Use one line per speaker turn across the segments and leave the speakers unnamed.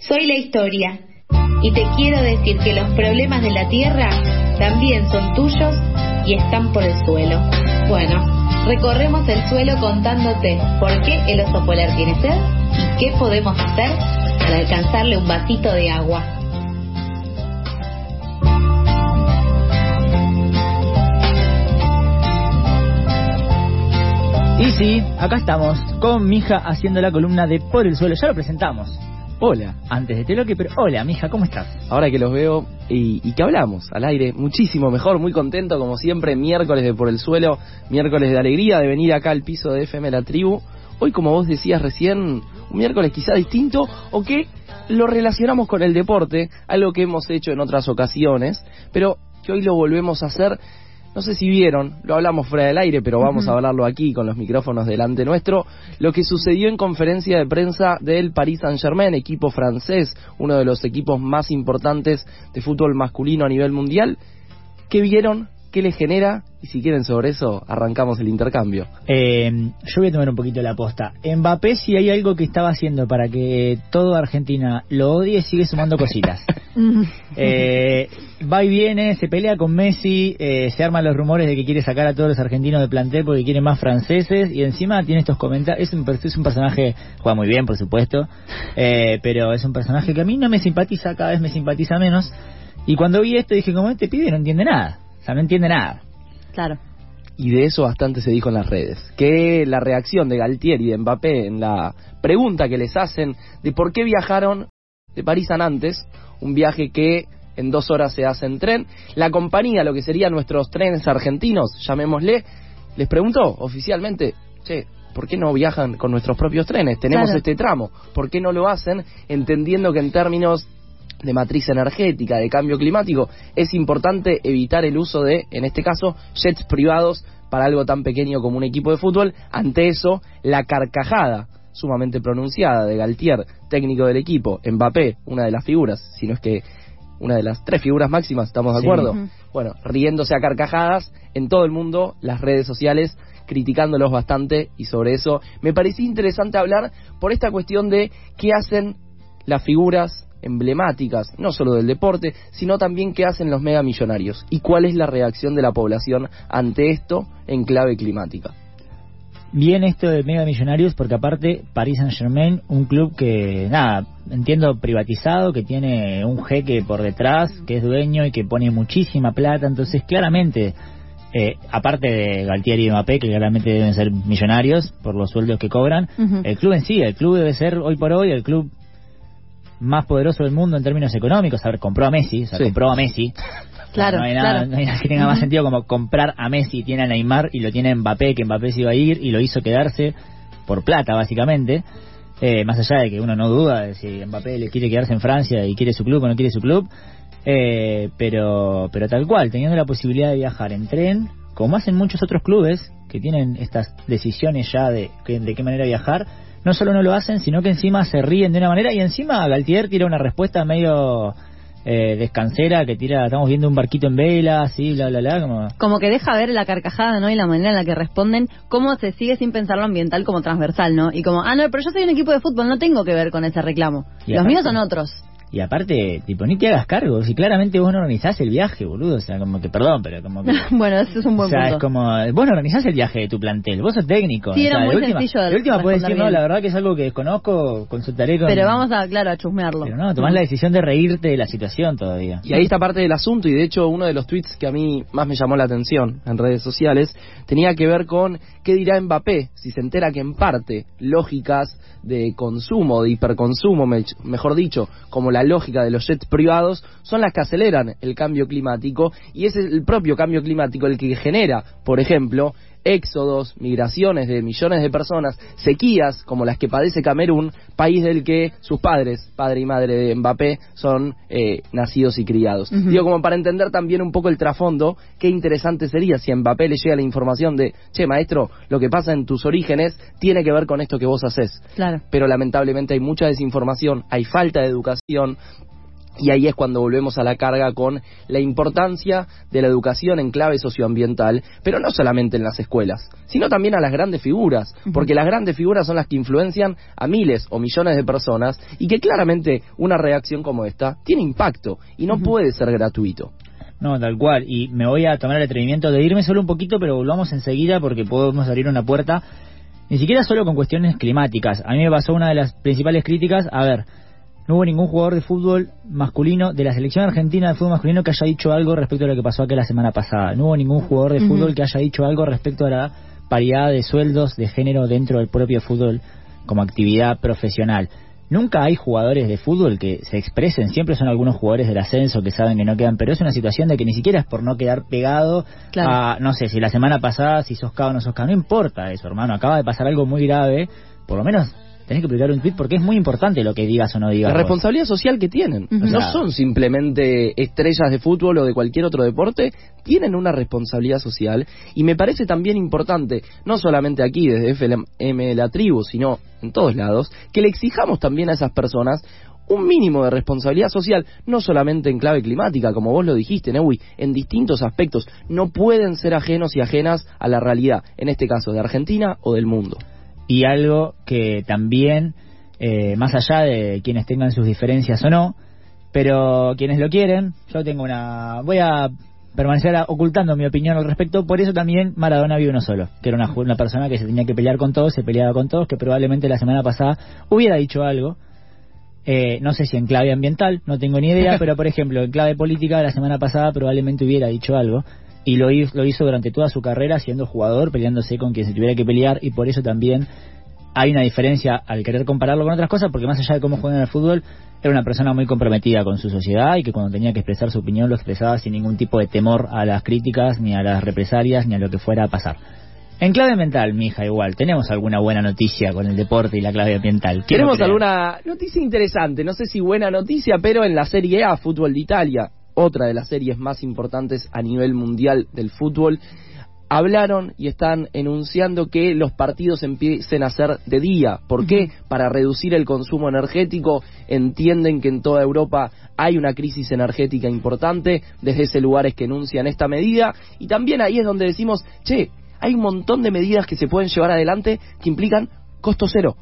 Soy la historia y te quiero decir que los problemas de la tierra también son tuyos y están por el suelo. Bueno, recorremos el suelo contándote por qué el oso polar tiene sed y qué podemos hacer para alcanzarle un vasito de agua.
Y sí, acá estamos, con Mija haciendo la columna de Por el Suelo. Ya lo presentamos.
Hola.
Antes de este pero hola, Mija, ¿cómo estás?
Ahora que los veo y, y, que hablamos al aire, muchísimo mejor, muy contento, como siempre, miércoles de Por el Suelo, miércoles de alegría de venir acá al piso de FM La Tribu. Hoy, como vos decías recién, un miércoles quizá distinto, o que lo relacionamos con el deporte, algo que hemos hecho en otras ocasiones, pero que hoy lo volvemos a hacer no sé si vieron, lo hablamos fuera del aire, pero vamos a hablarlo aquí con los micrófonos delante nuestro, lo que sucedió en conferencia de prensa del Paris Saint-Germain, equipo francés, uno de los equipos más importantes de fútbol masculino a nivel mundial. ¿Qué vieron? ¿Qué les genera? Y si quieren sobre eso, arrancamos el intercambio.
Eh, yo voy a tomar un poquito la posta. Mbappé, si hay algo que estaba haciendo para que toda Argentina lo odie, sigue sumando cositas. eh, va y viene, se pelea con Messi, eh, se arman los rumores de que quiere sacar a todos los argentinos de plantel porque quiere más franceses y encima tiene estos comentarios. Es un, es un personaje, juega muy bien, por supuesto, eh, pero es un personaje que a mí no me simpatiza, cada vez me simpatiza menos. Y cuando vi esto dije, como este pibe no entiende nada. O sea, no entiende nada.
Claro.
Y de eso bastante se dijo en las redes. Que la reacción de Galtier y de Mbappé en la pregunta que les hacen de por qué viajaron de París a Nantes, un viaje que en dos horas se hace en tren, la compañía, lo que serían nuestros trenes argentinos, llamémosle, les preguntó oficialmente, che, ¿por qué no viajan con nuestros propios trenes? Tenemos
Claro.
este tramo, ¿por qué no lo hacen? Entendiendo que en términos de matriz energética, de cambio climático, es importante evitar el uso de, en este caso, jets privados para algo tan pequeño como un equipo de fútbol. Ante eso, la carcajada sumamente pronunciada de Galtier, técnico del equipo, Mbappé, una de las figuras, si no es que una de las tres figuras máximas, ¿estamos de
Sí.
acuerdo? Bueno, riéndose a carcajadas en todo el mundo, las redes sociales, criticándolos bastante y sobre eso me parecía interesante hablar por esta cuestión de qué hacen las figuras emblemáticas, no solo del deporte, sino también qué hacen los megamillonarios y cuál es la reacción de la población ante esto en clave climática.
Bien esto de Mega Millonarios porque aparte Paris Saint Germain, un club que, nada, entiendo privatizado, que tiene un jeque por detrás, que es dueño y que pone muchísima plata, entonces claramente, eh, aparte de Galtier y Mbappé, que claramente deben ser millonarios por los sueldos que cobran, el club en sí, el club debe ser hoy por hoy el club más poderoso del mundo en términos económicos. A ver, compró a Messi, o sea,
Sí.
compró a Messi.
Claro,
no hay nada,
claro.
no hay nada que tenga más sentido como comprar a Messi, tiene a Neymar y lo tiene Mbappé, que Mbappé se iba a ir y lo hizo quedarse por plata, básicamente. Eh, más allá de que uno no duda de si Mbappé le quiere quedarse en Francia y quiere su club o no quiere su club. Eh, pero, pero tal cual, teniendo la posibilidad de viajar en tren, como hacen muchos otros clubes que tienen estas decisiones ya de, que- de qué manera viajar, no solo no lo hacen, sino que encima se ríen de una manera y encima Galtier tira una respuesta medio eh, descansera que tira, estamos viendo un barquito en vela, así, bla, bla, bla, como...
Como que deja ver la carcajada, ¿no? Y la manera en la que responden, cómo se sigue sin pensar lo ambiental como transversal, ¿no? Y como, ah, no, pero yo soy un equipo de fútbol, no tengo que ver con ese reclamo.
Y
Los míos son otros.
Y aparte, tipo, ni te hagas cargo, si claramente vos no organizás el viaje, boludo, o sea, como que, perdón, pero como que...
bueno, ese es un
O
buen
sea,
punto.
es como, vos no organizás el viaje de tu plantel, vos sos técnico.
Sí,
o
era
sea,
muy
de última,
sencillo de
de última puedes decir, no, la verdad que es algo que desconozco, consultaré con...
Pero vamos a, claro, a chusmearlo.
Pero no, tomás la decisión de reírte de la situación todavía.
Y ahí está parte del asunto y de hecho uno de los tweets que a mí más me llamó la atención en redes sociales tenía que ver con qué dirá Mbappé si se entera que en parte lógicas de consumo, de hiperconsumo, me- mejor dicho, como la lógica de los jets privados, son las que aceleran el cambio climático y es el propio cambio climático el que genera, por ejemplo, éxodos, migraciones de millones de personas, sequías como las que padece Camerún, país del que sus padres, padre y madre de Mbappé, son eh, nacidos y criados. Digo, como para entender también un poco el trasfondo, qué interesante sería si a Mbappé le llega la información de, che, maestro, lo que pasa en tus orígenes tiene que ver con esto que vos haces.
Claro.
Pero lamentablemente hay mucha desinformación, hay falta de educación, Y ahí es cuando volvemos a la carga con la importancia de la educación en clave socioambiental, pero no solamente en las escuelas, sino también a las grandes figuras, porque las grandes figuras son las que influencian a miles o millones de personas y que claramente una reacción como esta tiene impacto y no puede ser gratuito.
No, tal cual. Y me voy a tomar el atrevimiento de irme solo un poquito, pero volvamos enseguida porque podemos abrir una puerta. Ni siquiera solo con cuestiones climáticas. A mí me pasó una de las principales críticas. A ver, no hubo ningún jugador de fútbol masculino de la selección argentina de fútbol masculino que haya dicho algo respecto a lo que pasó aquí la semana pasada. No hubo ningún jugador de fútbol que haya dicho algo respecto a la paridad de sueldos de género dentro del propio fútbol como actividad profesional. Nunca hay jugadores de fútbol que se expresen, siempre son algunos jugadores del ascenso que saben que no quedan, pero es una situación de que ni siquiera es por no quedar pegado a, no sé, si la semana pasada, si sos o no sos cao, no importa eso, hermano, acaba de pasar algo muy grave, por lo menos tenés que publicar un tweet porque es muy importante lo que digas o no digas.
La responsabilidad social que tienen. No son simplemente estrellas de fútbol o de cualquier otro deporte, tienen una responsabilidad social y me parece también importante, no solamente aquí desde FM La Tribu, sino en todos lados, que le exijamos también a esas personas un mínimo de responsabilidad social, no solamente en clave climática, como vos lo dijiste, Neui, en distintos aspectos, no pueden ser ajenos y ajenas a la realidad, en este caso de Argentina o del mundo
y algo que también, eh, más allá de quienes tengan sus diferencias o no, pero quienes lo quieren, yo tengo una... voy a permanecer ocultando mi opinión al respecto, por eso también Maradona vio uno solo, que era una, una persona que se tenía que pelear con todos, se peleaba con todos, que probablemente la semana pasada hubiera dicho algo, eh, no sé si en clave ambiental, no tengo ni idea, pero por ejemplo, en clave política la semana pasada probablemente hubiera dicho algo y lo hizo, lo hizo durante toda su carrera siendo jugador, peleándose con quien se tuviera que pelear y por eso también hay una diferencia al querer compararlo con otras cosas porque más allá de cómo juega en el fútbol era una persona muy comprometida con su sociedad y que cuando tenía que expresar su opinión lo expresaba sin ningún tipo de temor a las críticas ni a las represalias ni a lo que fuera a pasar. En clave mental, mija, igual, ¿tenemos alguna buena noticia con el deporte y la clave ambiental?
Tenemos alguna noticia interesante, no sé si buena noticia, pero en la Serie A, Fútbol de Italia, otra de las series más importantes a nivel mundial del fútbol, hablaron y están enunciando que los partidos empiecen a ser de día. ¿Por qué? Para reducir el consumo energético. Entienden que en toda Europa hay una crisis energética importante. Desde ese lugar es que enuncian esta medida. Y también ahí es donde decimos, che, hay un montón de medidas que se pueden llevar adelante que implican costo cero.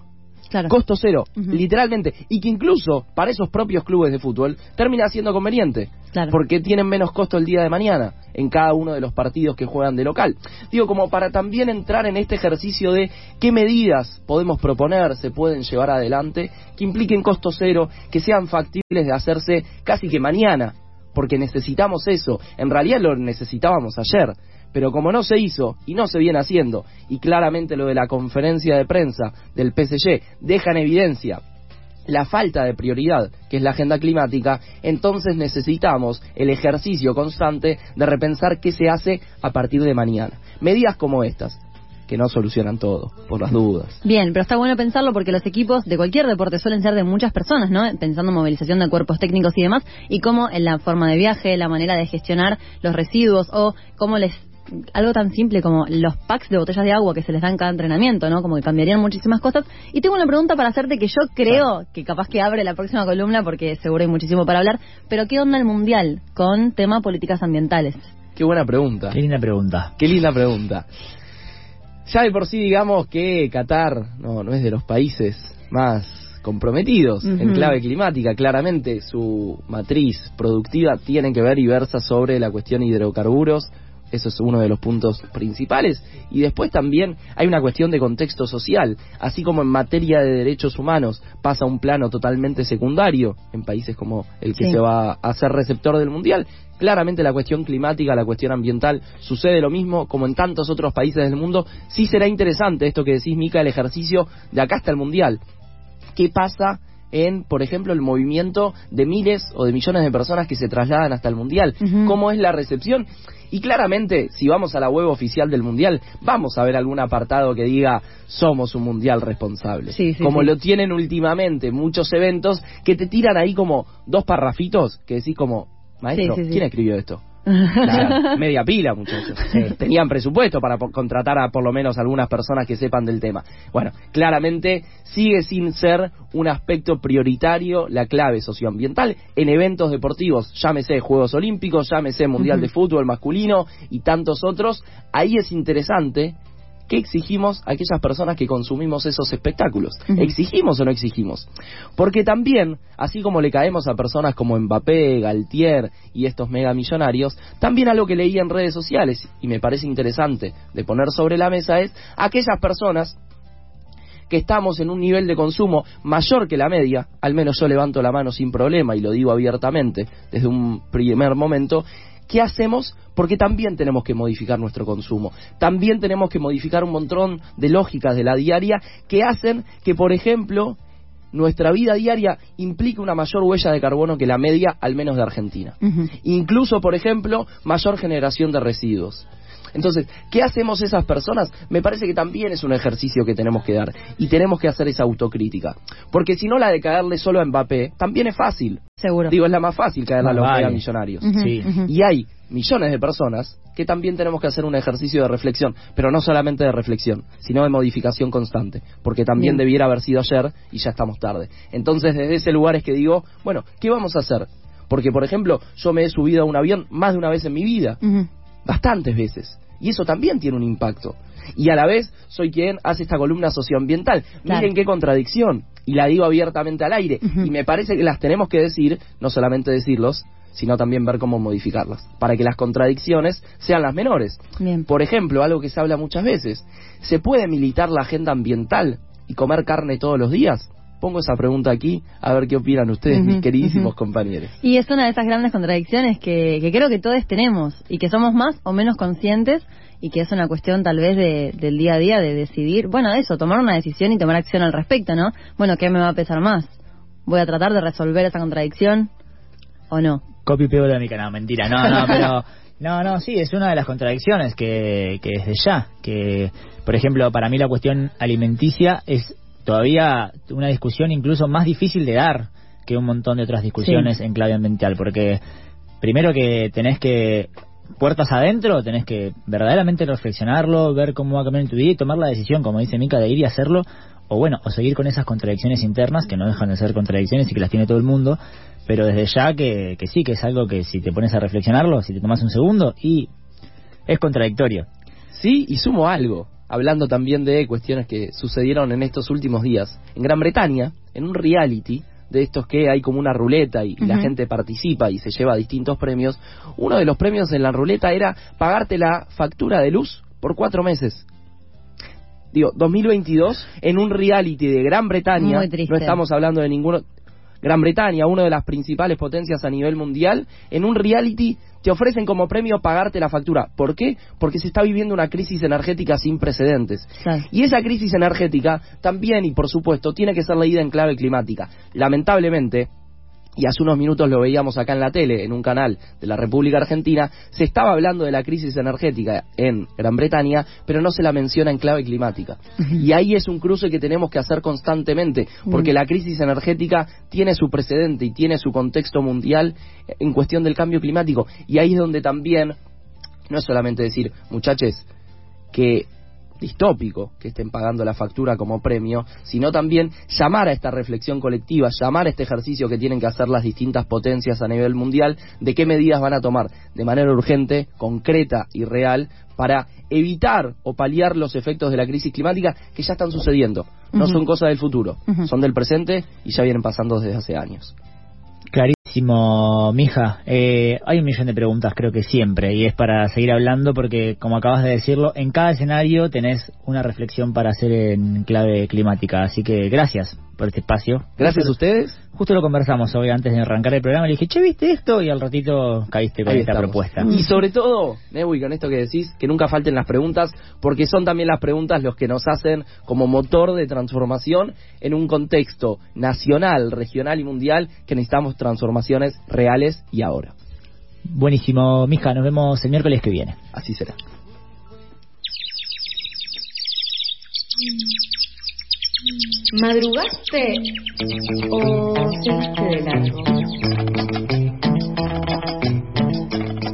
Costo cero, literalmente. Y que incluso para esos propios clubes de fútbol termina siendo conveniente. Porque tienen menos costo el día de mañana en cada uno de los partidos que juegan de local. Digo, como para también entrar en este ejercicio de qué medidas podemos proponer, se pueden llevar adelante, que impliquen costo cero, que sean factibles de hacerse casi que mañana. Porque necesitamos eso. En realidad lo necesitábamos ayer pero como no se hizo y no se viene haciendo, y claramente lo de la conferencia de prensa del PSG deja en evidencia la falta de prioridad, que es la agenda climática, entonces necesitamos el ejercicio constante de repensar qué se hace a partir de mañana. Medidas como estas, que no solucionan todo, por las dudas.
Bien, pero está bueno pensarlo porque los equipos de cualquier deporte suelen ser de muchas personas, ¿no? Pensando en movilización de cuerpos técnicos y demás, y cómo en la forma de viaje, la manera de gestionar los residuos o cómo les algo tan simple como los packs de botellas de agua que se les dan cada entrenamiento, ¿no? Como que cambiarían muchísimas cosas. Y tengo una pregunta para hacerte que yo creo que capaz que abre la próxima columna porque seguro hay muchísimo para hablar, pero ¿qué onda el Mundial con tema políticas ambientales?
Qué buena pregunta.
Qué linda pregunta.
Qué linda pregunta. Ya de por sí digamos que Qatar no, no es de los países más comprometidos en clave climática. Claramente su matriz productiva tiene que ver y versa sobre la cuestión hidrocarburos, eso es uno de los puntos principales. Y después también hay una cuestión de contexto social. Así como en materia de derechos humanos pasa un plano totalmente secundario en países como el que se va a ser receptor del Mundial, claramente la cuestión climática, la cuestión ambiental, sucede lo mismo como en tantos otros países del mundo. Sí será interesante esto que decís, Mica, el ejercicio de acá hasta el Mundial. ¿Qué pasa en, por ejemplo, el movimiento de miles o de millones de personas que se trasladan hasta el Mundial? ¿Cómo es la recepción? Y claramente, si vamos a la web oficial del Mundial, vamos a ver algún apartado que diga somos un Mundial responsable. como lo tienen últimamente muchos eventos que te tiran ahí como dos parrafitos que decís como, maestro, ¿quién escribió esto? Media pila, muchachos. Tenían presupuesto para contratar a por lo menos algunas personas que sepan del tema. Bueno, claramente sigue sin ser un aspecto prioritario la clave socioambiental en eventos deportivos, llámese Juegos Olímpicos, llámese Mundial de Fútbol masculino y tantos otros. Ahí es interesante ¿Qué exigimos a aquellas personas que consumimos esos espectáculos? ¿Exigimos o no exigimos? Porque también, así como le caemos a personas como Mbappé, Galtier y estos megamillonarios, también algo que leí en redes sociales y me parece interesante de poner sobre la mesa es aquellas personas que estamos en un nivel de consumo mayor que la media, al menos yo levanto la mano sin problema y lo digo abiertamente desde un primer momento, ¿qué hacemos? Porque también tenemos que modificar nuestro consumo, también tenemos que modificar un montón de lógicas de la diaria que hacen que, por ejemplo, nuestra vida diaria implique una mayor huella de carbono que la media, al menos de Argentina. Incluso, por ejemplo, mayor generación de residuos. Entonces, ¿qué hacemos esas personas? Me parece que también es un ejercicio que tenemos que dar y tenemos que hacer esa autocrítica. Porque si no, la de caerle solo a Mbappé también es fácil.
Seguro.
Digo, es la más fácil caerle a
Más
los
vale.
mega millonarios.
Sí.
Y hay millones de personas que también tenemos que hacer un ejercicio de reflexión, pero no solamente de reflexión, sino de modificación constante, porque también
Bien.
debiera haber sido ayer y ya estamos tarde. Entonces, desde ese lugar es que digo, bueno, ¿qué vamos a hacer? Porque, por ejemplo, yo me he subido a un avión más de una vez en mi vida, bastantes veces, y eso también tiene un impacto. Y a la vez soy quien hace esta columna socioambiental.
Claro.
Miren qué contradicción. Y la digo abiertamente al aire. Y me parece que las tenemos que decir, no solamente decirlos, sino también ver cómo modificarlas, para que las contradicciones sean las menores.
Bien.
Por ejemplo, algo que se habla muchas veces, ¿se puede militar la agenda ambiental y comer carne todos los días? Pongo esa pregunta aquí, a ver qué opinan ustedes, mis queridísimos compañeros.
Y es una de esas grandes contradicciones que, que creo que todos tenemos y que somos más o menos conscientes y que es una cuestión tal vez de, del día a día de decidir, bueno, eso, tomar una decisión y tomar acción al respecto, ¿no? Bueno, ¿qué me va a pesar más? ¿Voy a tratar de resolver esa contradicción o no?
Copy y pego de mi canal, mentira. No, no, pero. No, no, sí, es una de las contradicciones que, que desde ya. Que, por ejemplo, para mí la cuestión alimenticia es todavía una discusión incluso más difícil de dar que un montón de otras discusiones
Sí.
en clave ambiental. Porque, primero que tenés que. Puertas adentro, tenés que verdaderamente reflexionarlo, ver cómo va a cambiar en tu vida y tomar la decisión, como dice Mica, de ir y hacerlo, o bueno, o seguir con esas contradicciones internas que no dejan de ser contradicciones y que las tiene todo el mundo, pero desde ya que, que sí, que es algo que si te pones a reflexionarlo, si te tomas un segundo, y es contradictorio.
Sí, y sumo algo, hablando también de cuestiones que sucedieron en estos últimos días. En Gran Bretaña, en un reality de estos que hay como una ruleta y, la gente participa y se lleva distintos premios, uno de los premios en la ruleta era pagarte la factura de luz por cuatro meses. Digo, 2022, en un reality de Gran Bretaña, no estamos hablando de ninguno... Gran Bretaña, una de las principales potencias a nivel mundial, en un reality te ofrecen como premio pagarte la factura. ¿Por qué? Porque se está viviendo una crisis energética sin precedentes. Y esa crisis energética también, y por supuesto, tiene que ser leída en clave climática. Lamentablemente, y hace unos minutos lo veíamos acá en la tele, en un canal de la República Argentina, se estaba hablando de la crisis energética en Gran Bretaña, pero no se la menciona en clave climática. Y ahí es un cruce que tenemos que hacer constantemente, porque la crisis energética tiene su precedente y tiene su contexto mundial en cuestión del cambio climático. Y ahí es donde también, no es solamente decir, muchachos, que distópico que estén pagando la factura como premio, sino también llamar a esta reflexión colectiva, llamar a este ejercicio que tienen que hacer las distintas potencias a nivel mundial de qué medidas van a tomar de manera urgente, concreta y real para evitar o paliar los efectos de la crisis climática que ya están sucediendo. No son cosas del futuro, son del presente y ya vienen pasando desde hace años.
Clarísimo, mija. Eh, hay un millón de preguntas, creo que siempre, y es para seguir hablando porque, como acabas de decirlo, en cada escenario tenés una reflexión para hacer en clave climática. Así que gracias por este espacio.
Gracias a ustedes.
Justo lo conversamos hoy antes de arrancar el programa. Le dije, che, ¿viste esto? Y al ratito caíste con
Ahí
esta
estamos.
propuesta.
Y sobre todo, Newi, con esto que decís, que nunca falten las preguntas, porque son también las preguntas los que nos hacen como motor de transformación en un contexto nacional, regional y mundial que necesitamos transformaciones reales y ahora.
Buenísimo, mija. Nos vemos el miércoles que viene.
Así será.
¿Madrugaste o seguiste de largo?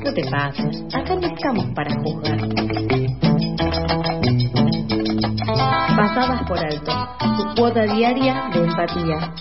No te
paz. Acá no estamos para juzgar. Pasadas por alto, su cuota diaria de empatía.